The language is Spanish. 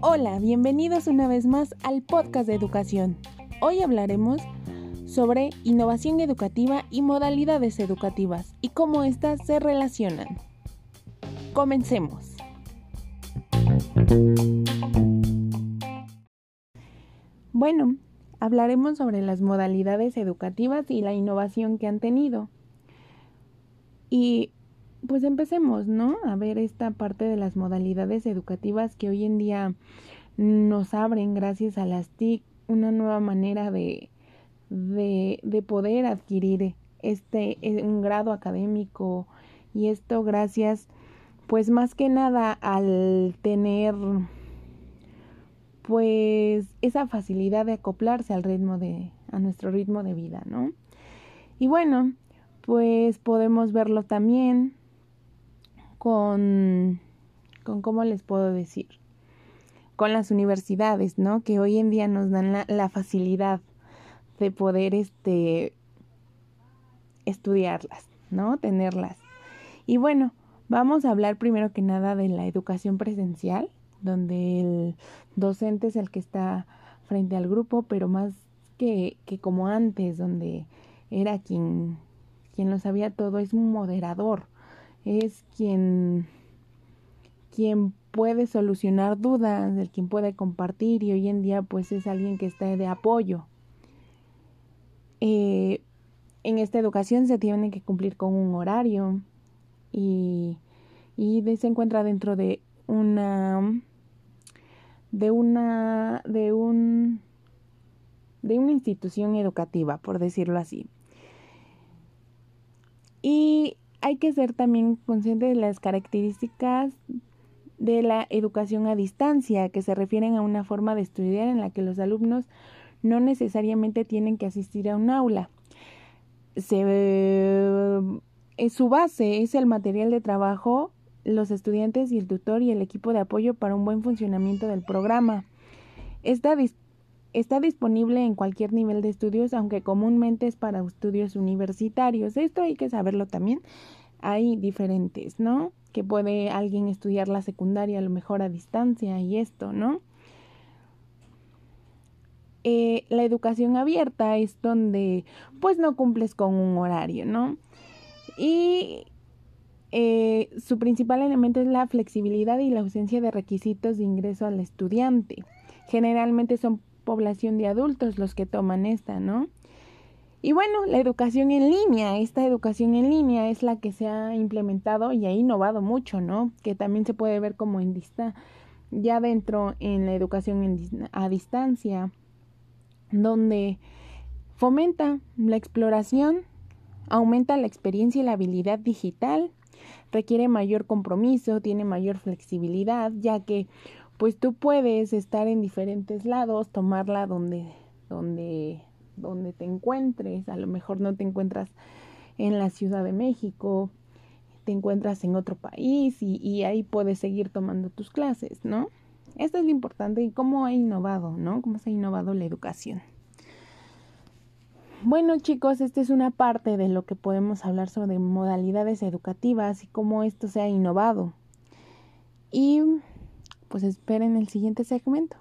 Hola, bienvenidos una vez más al podcast de educación. Hoy hablaremos sobre innovación educativa y modalidades educativas y cómo éstas se relacionan. Comencemos. Bueno, hablaremos sobre las modalidades educativas y la innovación que han tenido. Y pues empecemos, ¿no? A ver esta parte de las modalidades educativas que hoy en día nos abren gracias a las TIC una nueva manera de, de, de poder adquirir este eh, un grado académico y esto gracias pues más que nada al tener pues esa facilidad de acoplarse al ritmo de a nuestro ritmo de vida, ¿no? Y bueno, pues podemos verlo también con con cómo les puedo decir, con las universidades, ¿no? Que hoy en día nos dan la, facilidad de poder este estudiarlas, ¿no? Tenerlas. Y bueno, vamos a hablar primero que nada de la educación presencial, donde el docente es el que está frente al grupo, pero más que, que como antes, donde era quien, quien lo sabía todo, es un moderador, es quien, quien puede solucionar dudas, el quien puede compartir y hoy en día pues es alguien que está de apoyo. Eh, en esta educación se tiene que cumplir con un horario y, y se encuentra dentro de una de una de un de una institución educativa, por decirlo así. Y hay que ser también consciente de las características de la educación a distancia, que se refieren a una forma de estudiar en la que los alumnos no necesariamente tienen que asistir a un aula. Se, eh, su base es el material de trabajo los estudiantes y el tutor y el equipo de apoyo para un buen funcionamiento del programa. Está, está disponible en cualquier nivel de estudios, aunque comúnmente es para estudios universitarios. Esto hay que saberlo también. Hay diferentes, ¿no? Que puede alguien estudiar la secundaria a lo mejor a distancia y esto, ¿no? Eh, la educación abierta es donde pues no cumples con un horario, ¿no? Y eh, su principal elemento es la flexibilidad y la ausencia de requisitos de ingreso al estudiante. Generalmente son población de adultos los que toman esta, ¿no? Y bueno, la educación en línea, esta educación en línea es la que se ha implementado y ha innovado mucho, ¿no? Que también se puede ver como en dista ya dentro en la educación a distancia, donde fomenta la exploración, aumenta la experiencia y la habilidad digital, requiere mayor compromiso, tiene mayor flexibilidad, ya que pues tú puedes estar en diferentes lados, tomarla donde donde donde te encuentres, a lo mejor no te encuentras en la Ciudad de México, te encuentras en otro país y, y ahí puedes seguir tomando tus clases, ¿no? Esto es lo importante y cómo ha innovado, ¿no? Cómo se ha innovado la educación. Bueno chicos, esta es una parte de lo que podemos hablar sobre modalidades educativas y cómo esto se ha innovado. Y pues esperen el siguiente segmento.